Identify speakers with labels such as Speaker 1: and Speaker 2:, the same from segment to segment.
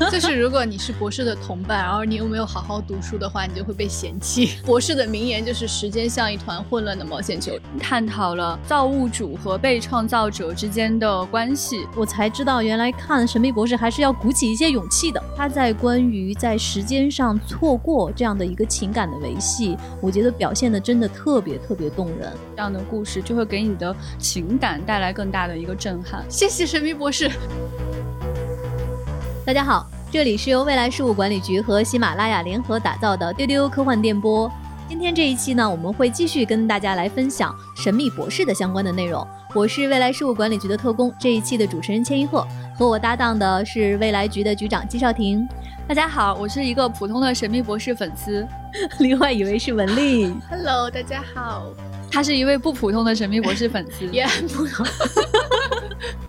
Speaker 1: 就是如果你是博士的同伴，然后你又没有好好读书的话，你就会被嫌弃。博士的名言就是“时间像一团混乱的毛线球”，
Speaker 2: 探讨了造物主和被创造者之间的关系。
Speaker 3: 我才知道，原来看《神秘博士》还是要鼓起一些勇气的。他在关于在时间上错过这样的一个情感的维系，我觉得表现的真的特别特别动人。
Speaker 2: 这样的故事就会给你的情感带来更大的一个震撼。
Speaker 1: 谢谢神秘博士。
Speaker 3: 大家好，这里是由未来事务管理局和喜马拉雅联合打造的丢丢科幻电波。今天这一期呢，我们会继续跟大家来分享《神秘博士》的相关的内容。我是未来事务管理局的特工，这一期的主持人千一鹤，和我搭档的是未来局的局长季少廷。
Speaker 2: 大家好，我是一个普通的神秘博士粉丝，
Speaker 3: 另外一位是文丽。
Speaker 1: Hello，大家好。
Speaker 2: 他是一位不普通的神秘博士粉丝，
Speaker 1: 也很普通。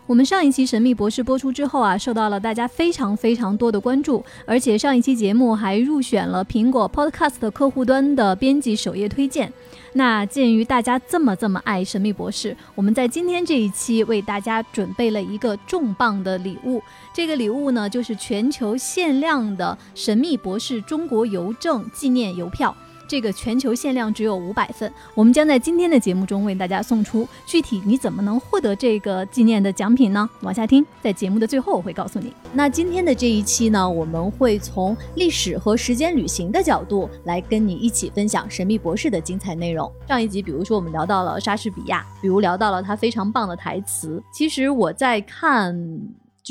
Speaker 3: 我们上一期《神秘博士》播出之后啊，受到了大家非常非常多的关注，而且上一期节目还入选了苹果 Podcast 客户端的编辑首页推荐。那鉴于大家这么这么爱《神秘博士》，我们在今天这一期为大家准备了一个重磅的礼物。这个礼物呢，就是全球限量的《神秘博士》中国邮政纪念邮票。这个全球限量只有五百份，我们将在今天的节目中为大家送出。具体你怎么能获得这个纪念的奖品呢？往下听，在节目的最后我会告诉你。那今天的这一期呢，我们会从历史和时间旅行的角度来跟你一起分享《神秘博士》的精彩内容。上一集，比如说我们聊到了莎士比亚，比如聊到了他非常棒的台词。其实我在看。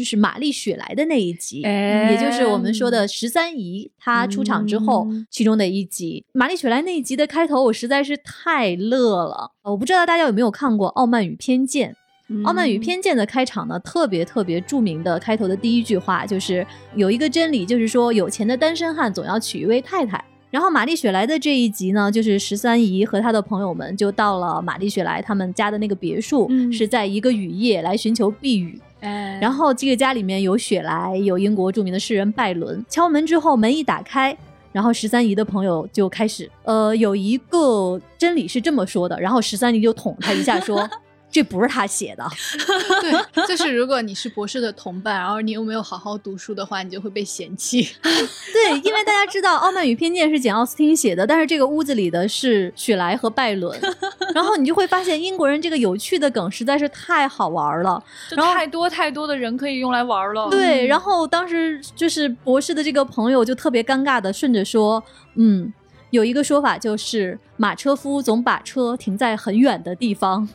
Speaker 3: 就是玛丽雪莱的那一集，也就是我们说的十三姨，她出场之后，其中的一集，玛丽雪莱那一集的开头，我实在是太乐了。我不知道大家有没有看过《傲慢与偏见》？《傲慢与偏见》的开场呢，特别特别著名的开头的第一句话就是有一个真理，就是说有钱的单身汉总要娶一位太太。然后玛丽雪莱的这一集呢，就是十三姨和她的朋友们就到了玛丽雪莱他们家的那个别墅，是在一个雨夜来寻求避雨。然后这个家里面有雪莱，有英国著名的诗人拜伦。敲门之后，门一打开，然后十三姨的朋友就开始，呃，有一个真理是这么说的，然后十三姨就捅他一下说。这不是他写的，
Speaker 1: 对，就是如果你是博士的同伴，然后你又没有好好读书的话，你就会被嫌弃。
Speaker 3: 对，因为大家知道《傲慢与偏见》是简奥斯汀写的，但是这个屋子里的是雪莱和拜伦，然后你就会发现英国人这个有趣的梗实在是太好玩了，然后
Speaker 2: 太多太多的人可以用来玩了。
Speaker 3: 对，然后当时就是博士的这个朋友就特别尴尬的顺着说，嗯，有一个说法就是马车夫总把车停在很远的地方。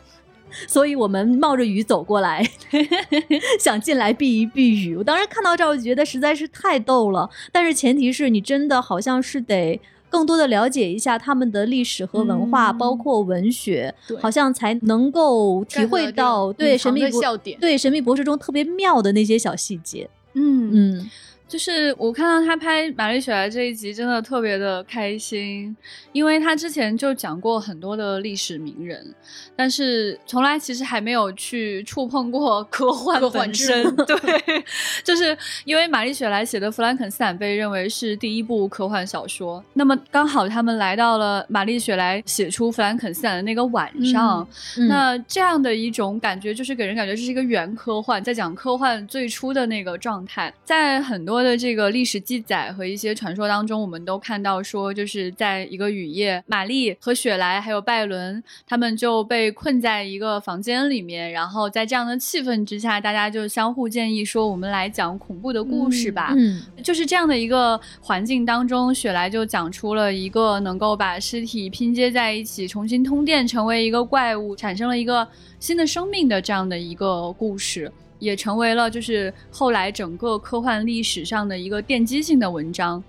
Speaker 3: 所以我们冒着雨走过来，想进来避一避雨。我当时看到这儿，我觉得实在是太逗了。但是前提是你真的好像是得更多的了解一下他们的历史和文化，包括文学，好像才能够体会到对神秘
Speaker 1: 笑点，
Speaker 3: 对神秘博士中特别妙的那些小细节。嗯嗯。
Speaker 2: 就是我看到他拍玛丽雪莱这一集，真的特别的开心，因为他之前就讲过很多的历史名人，但是从来其实还没有去触碰过 科幻本身。对，就是因为玛丽雪莱写的《弗兰肯斯坦》被认为是第一部科幻小说，那么刚好他们来到了玛丽雪莱写出《弗兰肯斯坦》的那个晚上，那这样的一种感觉，就是给人感觉这是一个原科幻，在讲科幻最初的那个状态，在很多。多的这个历史记载和一些传说当中，我们都看到说，就是在一个雨夜，玛丽和雪莱还有拜伦，他们就被困在一个房间里面，然后在这样的气氛之下，大家就相互建议说，我们来讲恐怖的故事吧。嗯，就是这样的一个环境当中，雪莱就讲出了一个能够把尸体拼接在一起，重新通电，成为一个怪物，产生了一个新的生命的这样的一个故事。也成为了就是后来整个科幻历史上的一个奠基性的文章。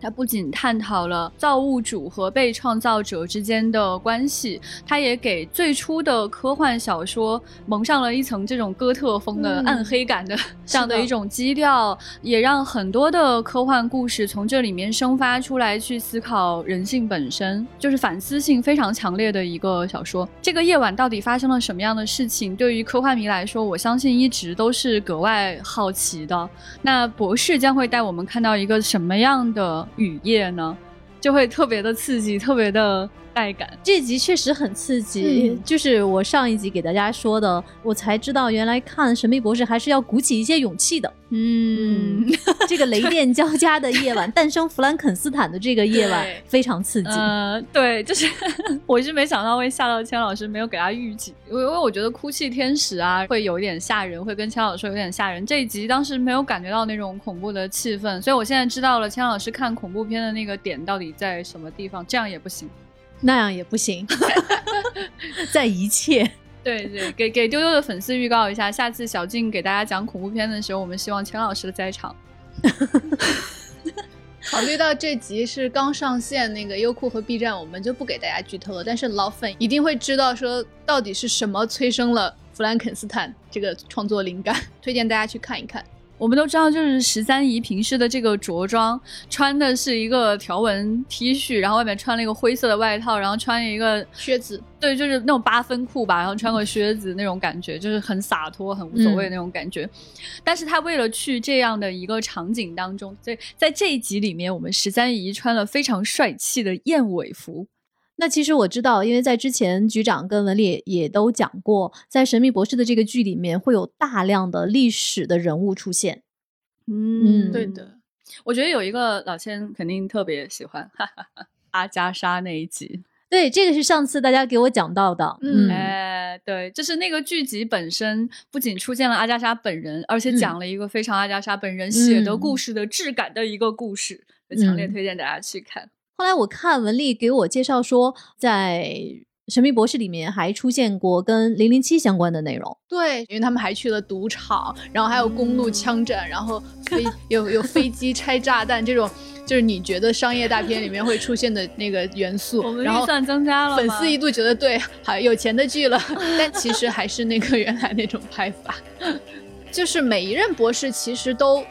Speaker 2: 它不仅探讨了造物主和被创造者之间的关系，它也给最初的科幻小说蒙上了一层这种哥特风的暗黑感的这样的一种基调，也让很多的科幻故事从这里面生发出来，去思考人性本身，就是反思性非常强烈的一个小说。这个夜晚到底发生了什么样的事情？对于科幻迷来说，我相信一直都是格外好奇的。那博士将会带我们看到一个什么样的？雨夜呢，就会特别的刺激，特别的。带感。
Speaker 3: 这集确实很刺激，
Speaker 1: 嗯
Speaker 3: 就是我上一集给大家说的，我才知道原来看《神秘博士》还是要鼓起一些勇气的。
Speaker 2: 嗯，
Speaker 3: 这个雷电交加的夜晚，诞生弗兰肯斯坦的这个夜晚非常刺激。
Speaker 2: 呃，对，就是 我是没想到会吓到千老师，没有给他预警，因为因为我觉得哭泣天使啊会有一点吓人，会跟千老师说有点吓人。这一集当时没有感觉到那种恐怖的气氛，所以我现在知道了千老师看恐怖片的那个点到底在什么地方，这样也不行。
Speaker 3: 那样也不行，在一切。
Speaker 2: 对对，给给丢丢的粉丝预告一下，下次小静给大家讲恐怖片的时候，我们希望钱老师的在场。
Speaker 1: 考虑到这集是刚上线，那个优酷和 B 站，我们就不给大家剧透了。但是老粉一定会知道，说到底是什么催生了弗兰肯斯坦这个创作灵感，推荐大家去看一看。
Speaker 2: 我们都知道，就是十三姨平时的这个着装，穿的是一个条纹 T 恤，然后外面穿了一个灰色的外套，然后穿一个
Speaker 1: 靴子，
Speaker 2: 对，就是那种八分裤吧，然后穿个靴子那种感觉，就是很洒脱、很无所谓那种感觉。但是他为了去这样的一个场景当中，所以在这一集里面，我们十三姨穿了非常帅气的燕尾服。
Speaker 3: 那其实我知道，因为在之前局长跟文丽也都讲过，在《神秘博士》的这个剧里面会有大量的历史的人物出现。嗯
Speaker 1: 对的，
Speaker 2: 我觉得有一个老千肯定特别喜欢，哈哈哈，阿加莎那一集。
Speaker 3: 对，这个是上次大家给我讲到的。
Speaker 1: 嗯
Speaker 3: 嗯，
Speaker 2: 哎，对，就是那个剧集本身不仅出现了阿加莎本人，而且讲了一个非常阿加莎本人写的故事的质感的一个故事，强烈
Speaker 3: 嗯
Speaker 2: 推荐大家去看。
Speaker 3: 后来我看文丽给我介绍说，在《神秘博士》里面还出现过跟零零七相关的内容。
Speaker 1: 对，因为他们还去了赌场，然后还有公路枪战，然后飞 有有飞机拆炸弹这种，就是你觉得商业大片里面会出现的那个元素。
Speaker 2: 我们
Speaker 1: 然后
Speaker 2: 预算增加了，
Speaker 1: 粉丝一度觉得对，好有钱的剧了，但其实还是那个原来那种拍法。就是每一任博士其实都，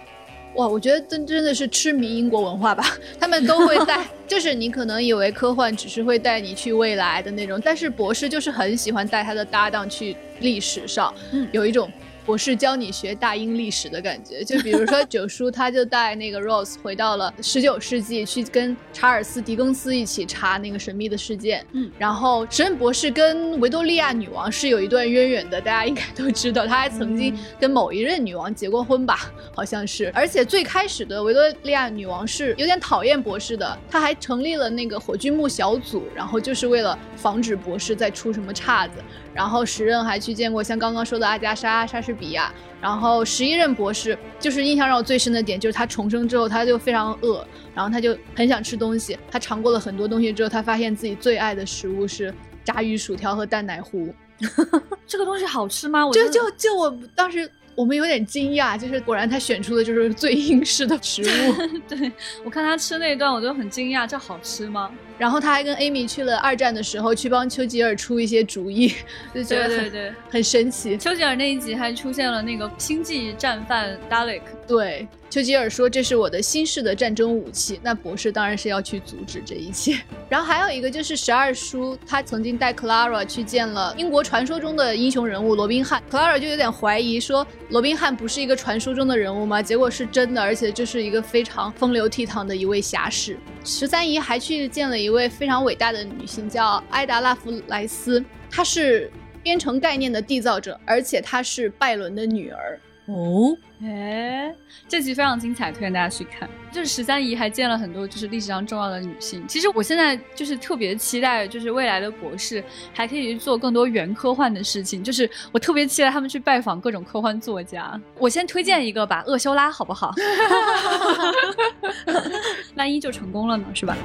Speaker 1: 哇，我觉得真真的是痴迷英国文化吧，他们都会带，就是你可能以为科幻只是会带你去未来的那种，但是博士就是很喜欢带他的搭档去历史上，
Speaker 2: 嗯
Speaker 1: 有一种。博士教你学大英历史的感觉，就比如说九叔，他就带那个 Rose 回到了十九世纪，去跟查尔斯·狄更斯一起查那个神秘的事件。
Speaker 2: 嗯
Speaker 1: 然后时任博士跟维多利亚女王是有一段渊源的，大家应该都知道，他还曾经
Speaker 2: 嗯
Speaker 1: 跟某一任女王结过婚吧，好像是。而且最开始的维多利亚女王是有点讨厌博士的，她还成立了那个火炬木小组，然后就是为了防止博士再出什么岔子。然后时任还去见过像刚刚说的阿加莎、莎士比亚，然后十一任博士就是印象让我最深的点就是他重生之后他就非常饿，然后他就很想吃东西，他尝过了很多东西之后，他发现自己最爱的食物是炸鱼薯条和蛋奶糊，
Speaker 2: 这个东西好吃吗？我
Speaker 1: 就就就我当时。我们有点惊讶，就是果然他选出的就是最英式的食物。
Speaker 2: 对我看他吃那一段，我就很惊讶，这好吃吗？
Speaker 1: 然后他还跟 Amy 去了二战的时候，去帮丘吉尔出一些主意，就觉得很
Speaker 2: 对对对，
Speaker 1: 很神奇。
Speaker 2: 丘吉尔那一集还出现了那个星际战犯 Dalek，
Speaker 1: 对，丘吉尔说这是我的新式的战争武器，那博士当然是要去阻止这一切。然后还有一个就是十二叔，他曾经带 Clara 去见了英国传说中的英雄人物罗宾汉，Clara 就有点怀疑说罗宾汉不是一个传说中的人物吗？结果是真的，而且就是一个非常风流倜傥的一位侠士。十三姨还去见了一位非常伟大的女性，叫埃达拉夫莱斯，她是编程概念的缔造者，而且她是拜伦的女儿。
Speaker 3: 哦，
Speaker 2: 哎，这集非常精彩，推荐大家去看。就是十三姨还见了很多就是历史上重要的女性。其实我现在就是特别期待，就是未来的博士还可以去做更多原科幻的事情。就是我特别期待他们去拜访各种科幻作家。我先推荐一个吧，厄修拉好不好？万一就成功了呢，是吧？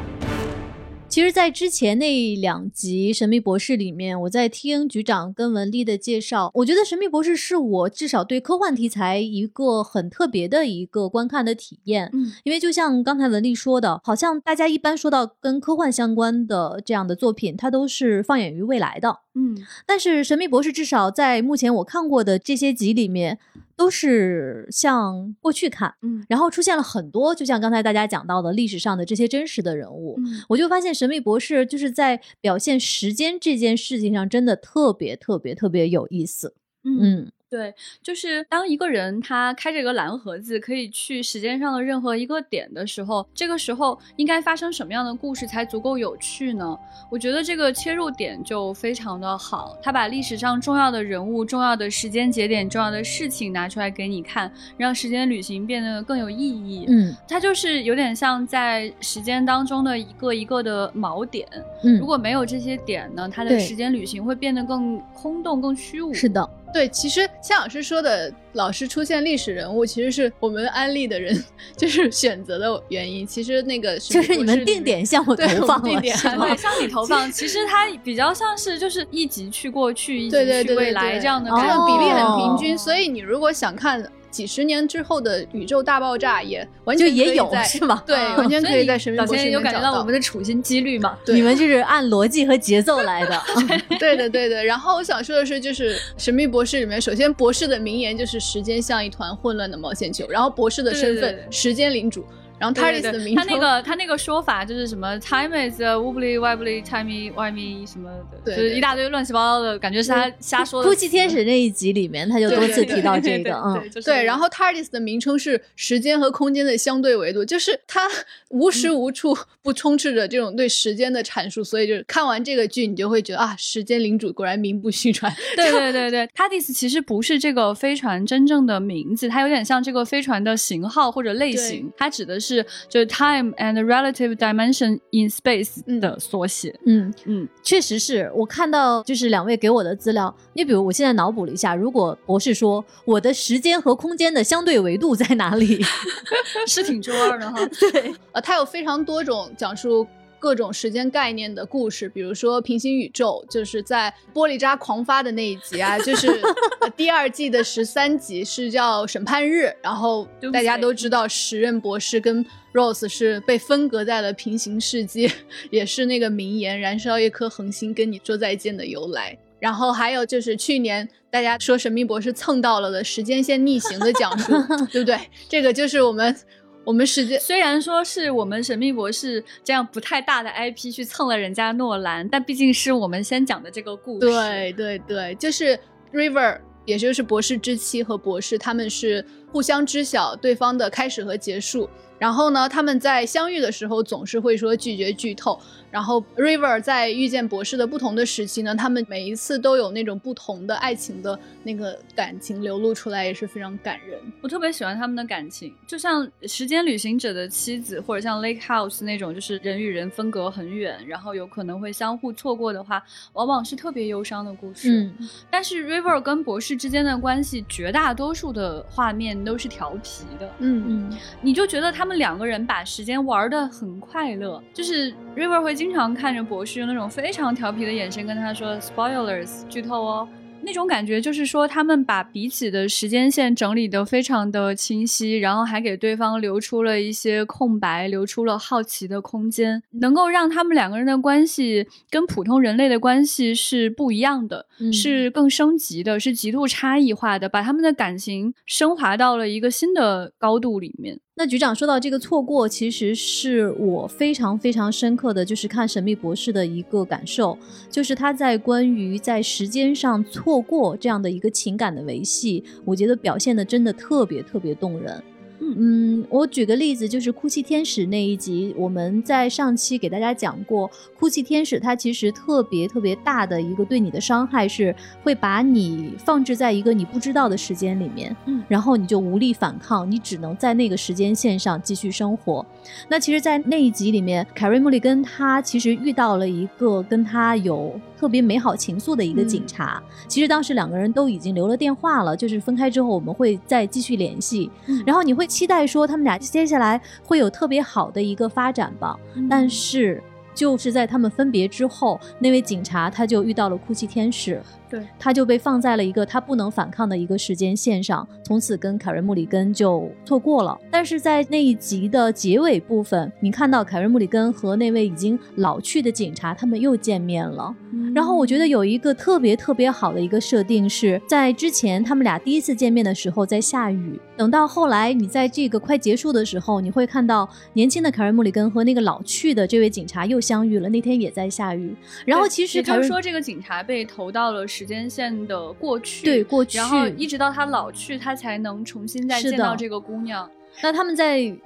Speaker 3: 其实，在之前那两集《神秘博士》里面，我在听局长跟文丽的介绍，我觉得《神秘博士》是我至少对科幻题材一个很特别的一个观看的体验。
Speaker 2: 嗯，
Speaker 3: 因为就像刚才文丽说的，好像大家一般说到跟科幻相关的这样的作品，它都是放眼于未来的。
Speaker 2: 嗯，
Speaker 3: 但是《神秘博士》至少在目前我看过的这些集里面，都是向过去看，
Speaker 2: 嗯
Speaker 3: 然后出现了很多，就像刚才大家讲到的历史上的这些真实的人物。
Speaker 2: 嗯
Speaker 3: 我就发现《神秘博士》就是在表现时间这件事情上，真的特别特别特别有意思。
Speaker 2: 嗯
Speaker 3: 嗯，
Speaker 2: 对，就是当一个人他开着一个蓝盒子，可以去时间上的任何一个点的时候，这个时候应该发生什么样的故事才足够有趣呢？我觉得这个切入点就非常的好，他把历史上重要的人物、重要的时间节点、重要的事情拿出来给你看，让时间旅行变得更有意义。
Speaker 3: 嗯
Speaker 2: 它就是有点像在时间当中的一个一个的锚点。
Speaker 3: 嗯
Speaker 2: 如，果没有这些点呢，它的时间旅行会变得更空洞、更虚无。
Speaker 3: 是的，
Speaker 1: 对，其实像老师说的，老师出现历史人物，其实是我们安利的人 就是选择的原因。其实那个
Speaker 3: 就是你们定点向我
Speaker 1: 对
Speaker 3: 投放了，
Speaker 1: 我定点
Speaker 2: 对，向你投放，其实它比较像是就是一集去过去，一集
Speaker 1: 对对
Speaker 2: 去未来这样的
Speaker 1: 这种比例很平
Speaker 3: 哦
Speaker 1: 均，所以你如果想看几十年之后的宇宙大爆炸，也完全
Speaker 3: 也有是吗？
Speaker 1: 对，
Speaker 2: 嗯
Speaker 1: 完全可以在神秘博士
Speaker 2: 有
Speaker 1: 里面找到
Speaker 2: 感觉到我们的处心积虑嘛？
Speaker 1: 对
Speaker 3: 你们就是按逻辑和节奏来的。
Speaker 1: 对的，对的。然后我想说的是，就是《神秘博士》里面，首先博士的名言就是“时间像一团混乱的毛线球”，然后博士的身份
Speaker 2: 对对对
Speaker 1: 时间领主，然后 TARDIS 的名称，
Speaker 2: 他那个他那个说法就是什么 time is a wobbly wobbly timey wimey 什么的，
Speaker 1: 对对
Speaker 2: 就是一大堆乱七八糟的感觉是他瞎说的。
Speaker 3: 哭泣天使那一集里面，他就多次提到这个，嗯
Speaker 2: 对，
Speaker 1: 然后 TARDIS 的名称是时间和空间的相对维度，就是它无时无处不充斥着这种对时间的阐述，所以就是看完这个剧，你就会觉得啊，时间领主果然名不虚传。
Speaker 2: 对对对对，TARDIS 其实不是这个飞船真正的名字，它有点像这个飞船的型号或者类型，它指的是就是 time and relative dimension in space
Speaker 1: 嗯
Speaker 2: 的缩写。
Speaker 3: 嗯，
Speaker 2: 嗯，
Speaker 3: 确实是我看到就是两位给我的资料，你比如我现在脑补了一下，如果博士说我的时间和空间的相对维度在哪里？
Speaker 2: 是挺中二的哈。
Speaker 3: 对，
Speaker 1: 呃，它有非常多种讲述各种时间概念的故事，比如说平行宇宙，就是在玻璃渣狂发的那一集啊，就是 呃第二季的十三集是叫审判日，然后大家都知道时任博士跟 Rose 是被分隔在了平行世界，也是那个名言“燃烧一颗恒星跟你说再见”的由来。然后还有就是去年大家说神秘博士蹭到了的时间线逆行的讲述，对不对？这个就是我们我们时间
Speaker 2: 虽然说是我们神秘博士这样不太大的 IP 去蹭了人家诺兰，但毕竟是我们先讲的这个故事。
Speaker 1: 对对对，就是 River，也就是博士之妻和博士，他们是互相知晓对方的开始和结束。然后呢，他们在相遇的时候总是会说拒绝剧透。然后 River 在遇见博士的不同的时期呢，他们每一次都有那种不同的爱情的那个感情流露出来，也是非常感人。
Speaker 2: 我特别喜欢他们的感情，就像《时间旅行者》的妻子，或者像 Lake House 那种，就是人与人分隔很远，然后有可能会相互错过的话，往往是特别忧伤的故事。
Speaker 3: 嗯，
Speaker 2: 但是 River 跟博士之间的关系，绝大多数的画面都是调皮的，
Speaker 1: 嗯
Speaker 3: 嗯
Speaker 2: 你就觉得他们两个人把时间玩的很快乐。就是 River 会经常看着博士用那种非常调皮的眼神跟他说 “spoilers”，剧透哦。那种感觉就是说，他们把彼此的时间线整理的非常的清晰，然后还给对方留出了一些空白，留出了好奇的空间，能够让他们两个人的关系跟普通人类的关系是不一样的，
Speaker 3: 嗯
Speaker 2: 是更升级的，是极度差异化的，把他们的感情升华到了一个新的高度里面。
Speaker 3: 那局长说到这个错过，其实是我非常非常深刻的就是看《神秘博士》的一个感受，就是他在关于在时间上错过这样的一个情感的维系，我觉得表现的真的特别特别动人。嗯，我举个例子，就是哭泣天使那一集，我们在上期给大家讲过，哭泣天使它其实特别特别大的一个对你的伤害是会把你放置在一个你不知道的时间里面，
Speaker 2: 嗯
Speaker 3: 然后你就无力反抗，你只能在那个时间线上继续生活。那其实，在那一集里面，凯瑞·穆里根他其实遇到了一个跟他有特别美好情愫的一个警察。其实当时两个人都已经留了电话了，就是分开之后我们会再继续联系。
Speaker 2: 嗯
Speaker 3: 然后你会期待说他们俩接下来会有特别好的一个发展吧。但是就是在他们分别之后，那位警察他就遇到了哭泣天使。
Speaker 2: 对，
Speaker 3: 他就被放在了一个他不能反抗的一个时间线上，从此跟凯瑞·穆里根就错过了。但是在那一集的结尾部分，你看到凯瑞·穆里根和那位已经老去的警察他们又见面了。然后我觉得有一个特别特别好的一个设定是在之前他们俩第一次见面的时候在下雨，等到后来你在这个快结束的时候，你会看到年轻的凯瑞·穆里根和那个老去的这位警察又相遇了，那天也在下雨。然后其实凯瑞
Speaker 2: 也就是说，这个警察被投到了时时间线的过去，
Speaker 3: 对过去，
Speaker 2: 然后一直到他老去，他才能重新再见到这个姑娘。
Speaker 3: 那他们在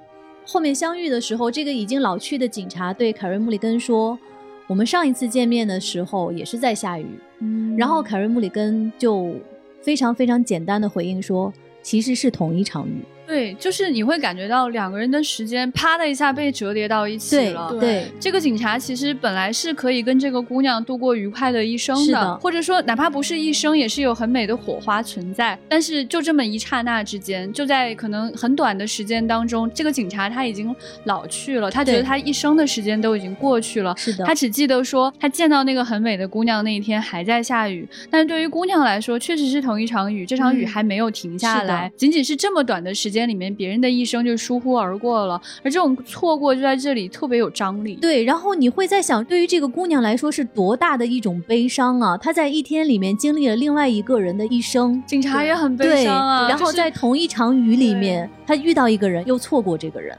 Speaker 3: 后面相遇的时候，这个已经老去的警察对凯瑞·穆里根说：“我们上一次见面的时候也是在下雨。”嗯，然后凯瑞·穆里根就非常非常简单的回应说：“其实是同一场雨。”
Speaker 2: 对，就是你会感觉到两个人的时间啪的一下被折叠到一起了。
Speaker 3: 对，
Speaker 2: 这个警察其实本来是可以跟这个姑娘度过愉快的一生
Speaker 3: 的，
Speaker 2: 或者说哪怕不是一生，也是有很美的火花存在。但是就这么一刹那之间，就在可能很短的时间当中，这个警察他已经老去了，他觉得他一生的时间都已经过去了。
Speaker 3: 是的，
Speaker 2: 他只记得说他见到那个很美的姑娘那一天还在下雨，但是对于姑娘来说，确实是同一场雨，这场雨还没有停下来，仅仅是这么短的时间里面，别人的。一生就疏忽而过了，而这种错过就在这里特别有张力。
Speaker 3: 对，然后你会在想，对于这个姑娘来说是多大的一种悲伤啊！她在一天里面经历了另外一个人的一生，
Speaker 2: 警察也很悲伤啊。
Speaker 3: 然后在同一场雨里面，她遇到一个人，又错过这个人。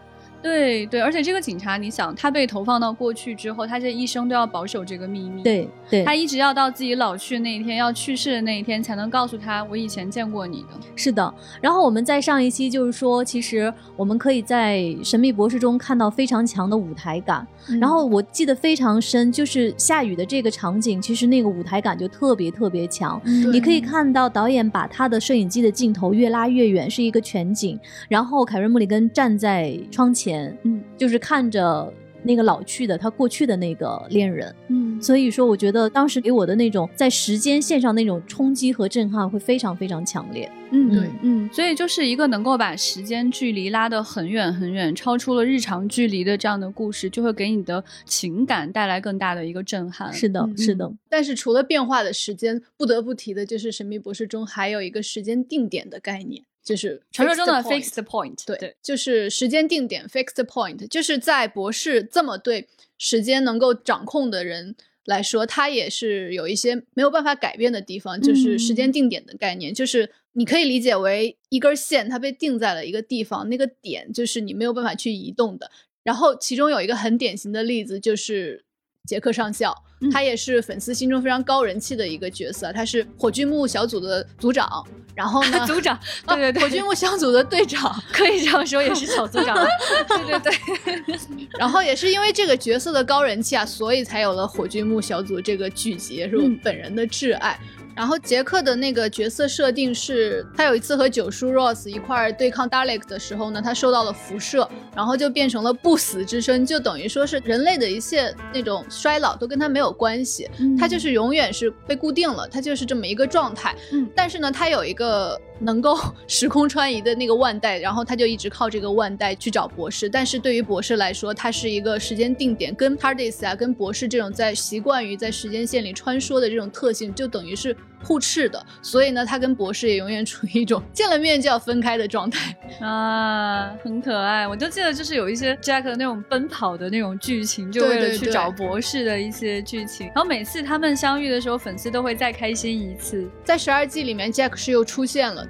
Speaker 2: 对对，而且这个警察，你想，他被投放到过去之后，他这一生都要保守这个秘密。
Speaker 3: 对对，
Speaker 2: 他一直要到自己老去那一天，要去世的那一天，才能告诉他我以前见过你的。
Speaker 3: 是的。然后我们在上一期就是说，其实我们可以在《神秘博士》中看到非常强的舞台感。然后我记得非常深，就是下雨的这个场景，其实那个舞台感就特别特别强。你可以看到导演把他的摄影机的镜头越拉越远，是一个全景。然后凯瑞·穆里根站在窗前。前，嗯，就是看着那个老去的他过去的那个恋人，嗯，所以说我觉得当时给我的那种在时间线上那种冲击和震撼会非常非常强烈，
Speaker 2: 嗯，对，嗯，所以就是一个能够把时间距离拉得很远很远，超出了日常距离的这样的故事，就会给你的情感带来更大的一个震撼。
Speaker 3: 是的，是的。
Speaker 1: 但是除了变化的时间，不得不提的就是《神秘博士》中还有一个时间定点的概念。就是
Speaker 2: 传说中的 fixed point，
Speaker 1: 对，就是时间定点 fixed point，就是在博士这么对时间能够掌控的人来说，他也是有一些没有办法改变的地方。就是时间定点的概念，就是你可以理解为一根线，它被定在了一个地方，那个点就是你没有办法去移动的。然后其中有一个很典型的例子就是杰克上校。他也是粉丝心中非常高人气的一个角色，他是火炬木小组的组长，然后呢，
Speaker 2: 组长，对对对，
Speaker 1: 火炬木小组的队长，
Speaker 2: 可以这样说，也是小组长，对对对，
Speaker 1: 然后也是因为这个角色的高人气啊，所以才有了火炬木小组这个剧集，是我本人的挚爱。然后杰克的那个角色设定是，他有一次和九叔 Ross 一块儿对抗 Dalek 的时候呢，他受到了辐射，然后就变成了不死之身，就等于说是人类的一切那种衰老都跟他没有关系，他就是永远是被固定了，他就是这么一个状态。嗯，但是呢，他有一个。能够 时空穿移的那个腕带，然后他就一直靠这个腕带去找博士。但是对于博士来说，他是一个时间定点，跟 Tardis 啊，跟博士这种在习惯于在时间线里穿梭的这种特性，就等于是互斥的。所以呢，他跟博士也永远处于一种 见了面就要分开的状态
Speaker 2: 啊，很可爱。我就记得就是有一些 Jack 的那种奔跑的那种剧情，就为了去找博士的一些剧情。然后每次他们相遇的时候，粉丝都会再开心一次。
Speaker 1: 在十二季里面，Jack 是又出现了。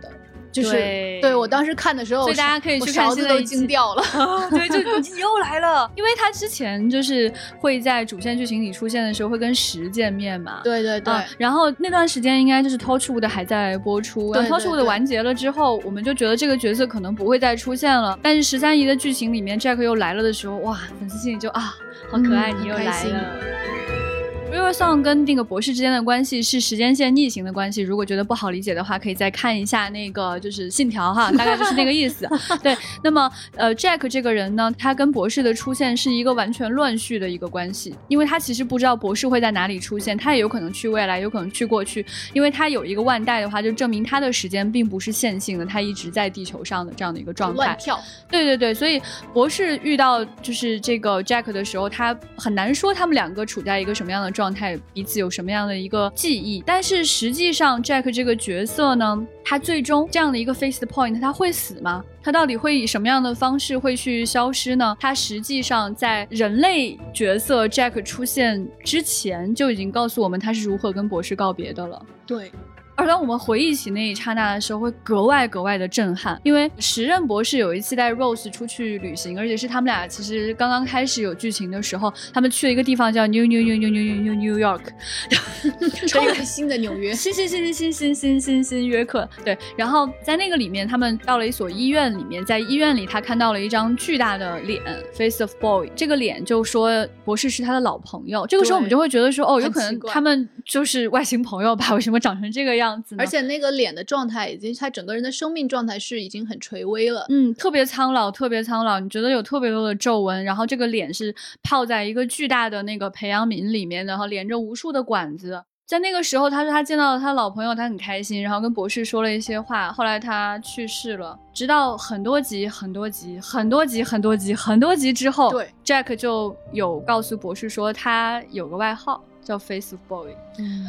Speaker 1: 就是对我当时看的时候，
Speaker 2: 所以大家可以去看，
Speaker 1: 现在都惊掉了。
Speaker 2: 对，就又来了，因为他之前就是会在主线剧情里出现的时候会跟十见面嘛。
Speaker 1: 对对对。
Speaker 2: 然后那段时间应该就是 Torchwood 还在播出，然后 Torchwood 完结了之后，我们就觉得这个角色可能不会再出现了。但是十三姨的剧情里面 Jack 又来了的时候，哇，粉丝心里就啊，好可爱，你又来了。River Song 跟那个博士之间的关系是时间线逆行的关系。如果觉得不好理解的话，可以再看一下那个就是信条哈，大概就是那个意思。对，那么呃，Jack 这个人呢，他跟博士的出现是一个完全乱序的一个关系，因为他其实不知道博士会在哪里出现，他也有可能去未来，有可能去过去，因为他有一个万代的话，就证明他的时间并不是线性的，他一直在地球上的这样的一个状态。
Speaker 1: 乱跳。
Speaker 2: 对对对，所以博士遇到就是这个 Jack 的时候，他很难说他们两个处在一个什么样的。状状态彼此有什么样的一个记忆？但是实际上，Jack 这个角色呢，他最终这样的一个 face the point，他会死吗？他到底会以什么样的方式会去消失呢？他实际上在人类角色 Jack 出现之前就已经告诉我们他是如何跟博士告别的了。
Speaker 1: 对。
Speaker 2: 而当我们回忆起那一刹那的时候，会格外格外的震撼，因为时任博士有一次带 Rose 出去旅行，而且是他们俩其实刚刚开始有剧情的时候，他们去了一个地方叫 New New New New New New New York，
Speaker 1: 超级新的纽约，
Speaker 2: 新新新新新新新新新约克，对。然后在那个里面，他们到了一所医院里面，在医院里他看到了一张巨大的脸，Face of Boy，这个脸就说博士是他的老朋友。这个时候我们就会觉得说，哦，有可能他们就是外星朋友吧？为什么长成这个样？样子，
Speaker 1: 而且那个脸的状态，已经他整个人的生命状态是已经很垂危了，
Speaker 2: 嗯，特别苍老，特别苍老。你觉得有特别多的皱纹，然后这个脸是泡在一个巨大的那个培养皿里面，然后连着无数的管子。在那个时候，他说他见到了他老朋友，他很开心，然后跟博士说了一些话。后来他去世了，直到很多集、很多集、很多集、很多集、很多集之后，
Speaker 1: 对
Speaker 2: ，Jack 就有告诉博士说他有个外号叫 Face Boy。
Speaker 1: 嗯。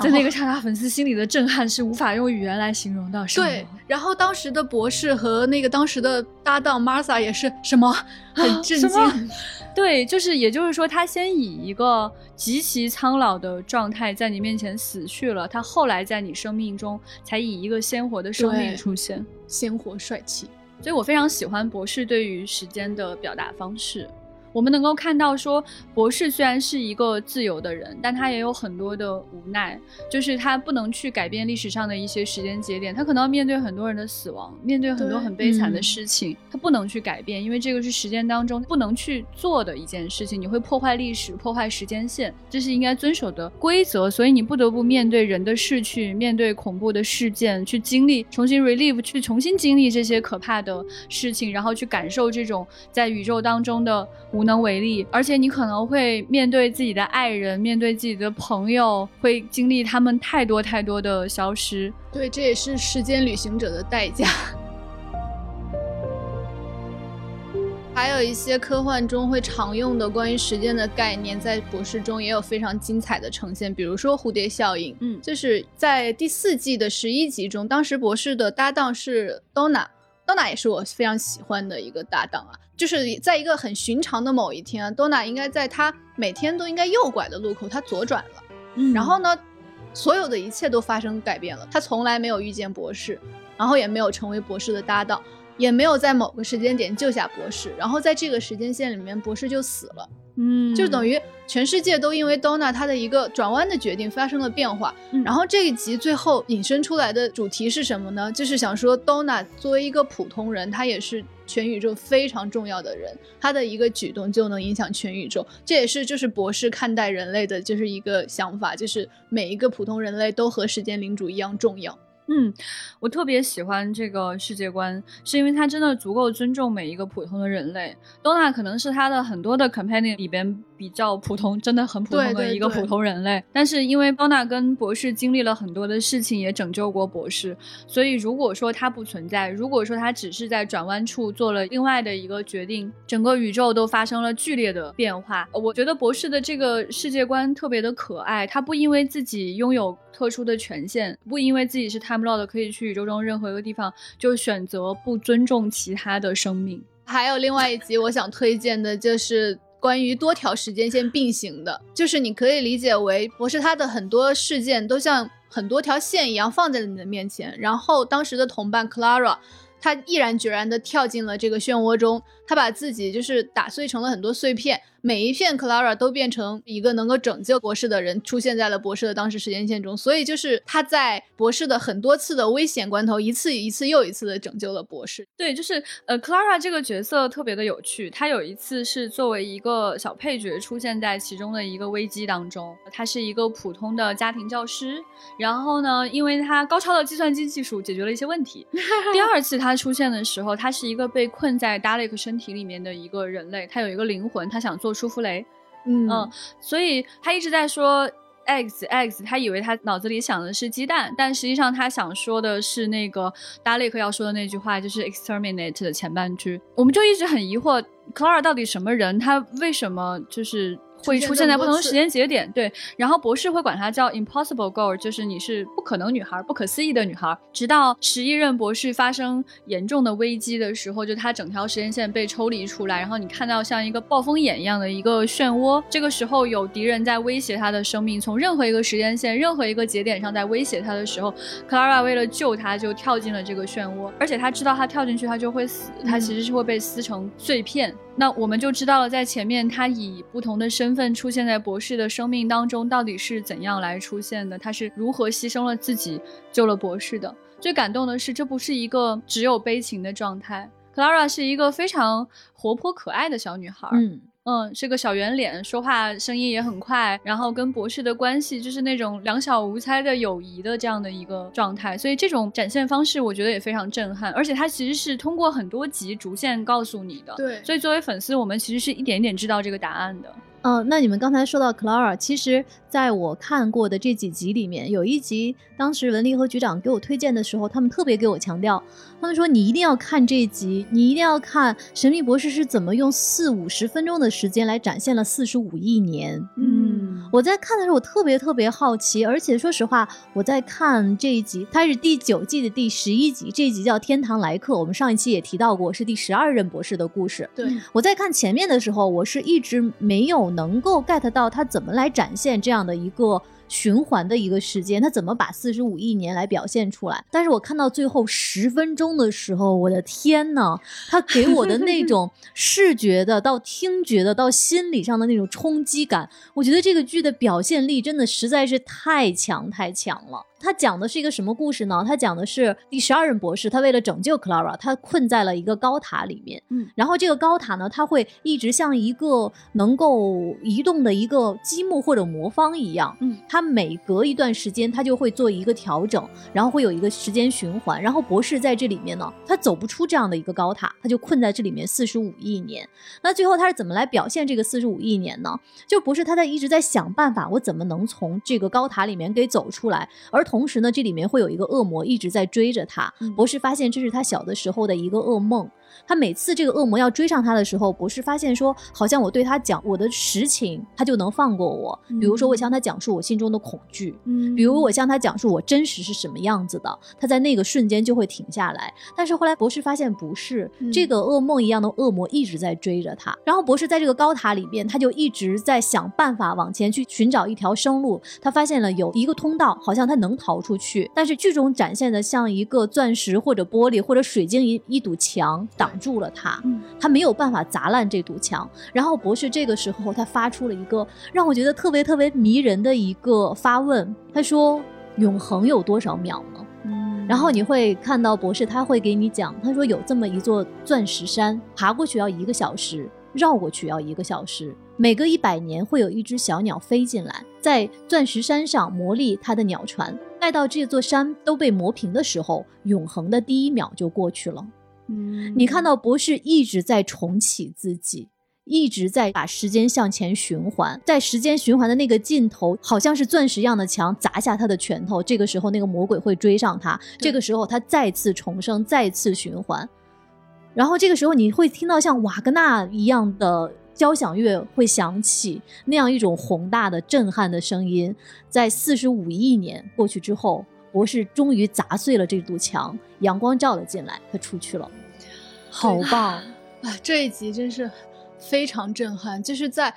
Speaker 2: 在那个刹那，粉丝心里的震撼是无法用语言来形容的。
Speaker 1: 对，然后当时的博士和那个当时的搭档 Martha 也是什么很震惊。
Speaker 2: 对，就是也就是说，他先以一个极其苍老的状态在你面前死去了，他后来在你生命中才以一个鲜活的生命出现，
Speaker 1: 鲜活帅气。
Speaker 2: 所以我非常喜欢博士对于时间的表达方式。我们能够看到，说博士虽然是一个自由的人，但他也有很多的无奈，就是他不能去改变历史上的一些时间节点，他可能要面对很多人的死亡，面对很多很悲惨的事情，他不能去改变，因为这个是时间当中不能去做的一件事情，你会破坏历史，破坏时间线，这是应该遵守的规则，所以你不得不面对人的逝去，面对恐怖的事件，去经历，重新 relive，去重新经历这些可怕的事情，然后去感受这种在宇宙当中的。无能为力，而且你可能会面对自己的爱人，面对自己的朋友，会经历他们太多太多的消失。
Speaker 1: 对，这也是时间旅行者的代价。还有一些科幻中会常用的关于时间的概念，在博士中也有非常精彩的呈现。比如说蝴蝶效应，
Speaker 2: 嗯，
Speaker 1: 就是在第四季的十一集中，当时博士的搭档是 Donna，Donna 也是我非常喜欢的一个搭档啊。就是在一个很寻常的某一天，，Dona 应该在她每天都应该右拐的路口，她左转了。
Speaker 2: 嗯，
Speaker 1: 然后呢，所有的一切都发生改变了。她从来没有遇见博士，然后也没有成为博士的搭档，也没有在某个时间点救下博士。然后在这个时间线里面，博士就死了。
Speaker 2: 嗯，
Speaker 1: 就等于全世界都因为 Donna 她的一个转弯的决定发生了变化。然后这一集最后引申出来的主题是什么呢？就是想说 Donna 作为一个普通人，她也是。全宇宙非常重要的人，他的一个举动就能影响全宇宙。这也是就是博士看待人类的就是一个想法，就是每一个普通人类都和时间领主一样重要。
Speaker 2: 嗯，我特别喜欢这个世界观，是因为他真的足够尊重每一个普通的人类。多娜可能是他的很多的 companion 里边。比较普通，真的很普通的一个普通人类。但是因为包娜跟博士经历了很多的事情，也拯救过博士，所以如果说他不存在，如果说他只是在转弯处做了另外的一个决定，整个宇宙都发生了剧烈的变化。我觉得博士的这个世界观特别的可爱，他不因为自己拥有特殊的权限，不因为自己是 Time Lord 可以去宇宙中任何一个地方，就选择不尊重其他的生命。
Speaker 1: 还有另外一集我想推荐的就是。关于多条时间线并行的，就是你可以理解为博士他的很多事件都像很多条线一样放在了你的面前，然后当时的同伴 Clara。他毅然决然地跳进了这个漩涡中，他把自己就是打碎成了很多碎片，每一片 Clara 都变成一个能够拯救博士的人，出现在了博士的当时时间线中。所以就是他在博士的很多次的危险关头，一次一次又一次的拯救了博士。
Speaker 2: 对，就是呃，Clara 这个角色特别的有趣。他有一次是作为一个小配角出现在其中的一个危机当中，他是一个普通的家庭教师，然后呢，因为他高超的计算机技术解决了一些问题。第二次他。出现的时候，他是一个被困在达雷克身体里面的一个人类，他有一个灵魂，他想做舒芙蕾，
Speaker 1: 嗯，
Speaker 2: 所以他一直在说 eggs eggs，他以为他脑子里想的是鸡蛋，但实际上他想说的是那个达利克要说的那句话，就是 exterminate 的前半句。我们就一直很疑惑，Clara 到底什么人？他为什么就是？会出现在不同的时间节点。对，然后博士会管它叫 impossible girl，就是你是不可能女孩，不可思议的女孩。直到十一任博士发生严重的危机的时候，就他整条时间线被抽离出来，然后你看到像一个暴风眼一样的一个漩涡，这个时候有敌人在威胁他的生命，从任何一个时间线、任何一个节点上在威胁他的时候，Clara 为了救他就跳进了这个漩涡，而且他知道他跳进去他就会死，他其实是会被撕成碎片。那我们就知道了，在前面他以不同的身份出现在博士的生命当中，到底是怎样来出现的？他是如何牺牲了自己救了博士的？最感动的是，这不是一个只有悲情的状态。Clara 是一个非常活泼可爱的小女孩，
Speaker 3: 嗯。
Speaker 2: 嗯，是个小圆脸，说话声音也很快，然后跟博士的关系就是那种两小无猜的友谊的这样的一个状态，所以这种展现方式我觉得也非常震撼，而且它其实是通过很多集逐渐告诉你的。
Speaker 1: 对，
Speaker 2: 所以作为粉丝，我们其实是一点一点知道这个答案的。
Speaker 3: 嗯，那你们刚才说到 Clara，其实在我看过的这几集里面，有一集当时文丽和局长给我推荐的时候，他们特别给我强调，他们说你一定要看这一集，你一定要看神秘博士是怎么用四五十分钟的时间来展现了四十五亿年。
Speaker 2: 嗯，
Speaker 3: 我在看的时候，我特别特别好奇，而且说实话，我在看这一集，它是第九季的第十一集，这一集叫《天堂来客》，我们上一期也提到过，是第十二任博士的故事。
Speaker 1: 对，
Speaker 3: 我在看前面的时候，我是一直没有能够 get 到他怎么来展现这样的一个循环的一个时间，他怎么把四十五亿年来表现出来。但是我看到最后十分钟的时候，我的天呐，他给我的那种 视觉的到听觉的到心理上的那种冲击感，我觉得这个剧的表现力真的实在是太强太强了。他讲的是一个什么故事呢？他讲的是第十二任博士，他为了拯救 Clara，他困在了一个高塔里面。
Speaker 2: 嗯，
Speaker 3: 然后这个高塔呢，它会一直像一个能够移动的一个积木或者魔方一样。
Speaker 2: 嗯，
Speaker 3: 它每隔一段时间，它就会做一个调整，然后会有一个时间循环。然后博士在这里面呢，他走不出这样的一个高塔，他就困在这里面四十五亿年。那最后他是怎么来表现这个四十五亿年呢？就博士他在一直在想办法，我怎么能从这个高塔里面给走出来，而同时呢，这里面会有一个恶魔一直在追着他。博士发现这是他小的时候的一个噩梦。他每次这个恶魔要追上他的时候，博士发现说，好像我对他讲我的实情，他就能放过我。比如说，我向他讲述我心中的恐惧，
Speaker 2: 嗯
Speaker 3: 比如我向他讲述我真实是什么样子的，他在那个瞬间就会停下来。但是后来博士发现不是，
Speaker 1: 嗯
Speaker 3: 这个噩梦一样的恶魔一直在追着他。然后博士在这个高塔里面，他就一直在想办法往前去寻找一条生路。他发现了有一个通道，好像他能逃出去，但是剧中展现的像一个钻石或者玻璃或者水晶一一堵墙挡住了他。
Speaker 2: 嗯
Speaker 3: 他没有办法砸烂这堵墙。然后博士这个时候他发出了一个让我觉得特别特别迷人的一个发问，他说：“永恒有多少秒呢？”
Speaker 2: 嗯
Speaker 3: 然后你会看到博士他会给你讲，他说有这么一座钻石山，爬过去要一个小时，绕过去要一个小时。每隔一百年会有一只小鸟飞进来，在钻石山上磨砺它的鸟船，待到这座山都被磨平的时候，永恒的第一秒就过去了。
Speaker 2: 嗯
Speaker 3: 你看到博士一直在重启自己，一直在把时间向前循环，在时间循环的那个尽头，好像是钻石一样的墙砸下他的拳头。这个时候，那个魔鬼会追上他。这个时候，他再次重生，再次循环。然后这个时候，你会听到像瓦格纳一样的交响乐会响起，那样一种宏大的、震撼的声音。在四十五亿年过去之后，博士终于砸碎了这堵墙，阳光照了进来，他出去了。好棒！
Speaker 1: 啊，这一集真是非常震撼，就是在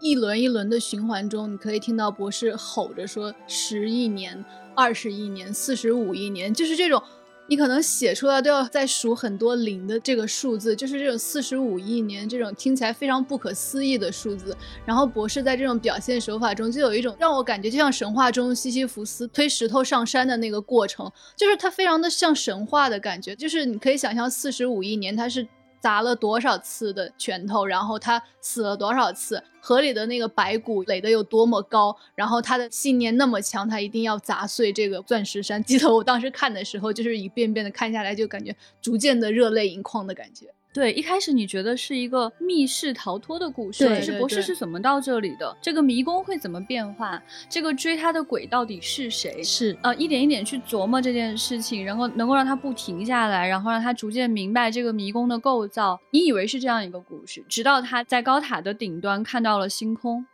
Speaker 1: 一轮一轮的循环中，你可以听到博士吼着说十亿年、二十亿年、四十五亿年，就是这种。你可能写出来都要再数很多零的这个数字，就是这种四十五亿年这种听起来非常不可思议的数字。然后博士在这种表现手法中，就有一种让我感觉就像神话中西西弗斯推石头上山的那个过程，就是它非常的像神话的感觉。就是你可以想象四十五亿年，它是砸了多少次的拳头，然后他死了多少次，河里的那个白骨垒得有多么高，然后他的信念那么强，他一定要砸碎这个钻石山。记得我当时看的时候，就是一遍遍的看下来，就感觉逐渐的热泪盈眶的感觉。
Speaker 2: 对，一开始你觉得是一个密室逃脱的故事，
Speaker 3: 就
Speaker 2: 是博士是怎么到这里的？这个迷宫会怎么变化？这个追他的鬼到底是谁？
Speaker 3: 是
Speaker 2: 呃，一点一点去琢磨这件事情，然后能够让他不停下来，然后让他逐渐明白这个迷宫的构造。你以为是这样一个故事，直到他在高塔的顶端看到了星空，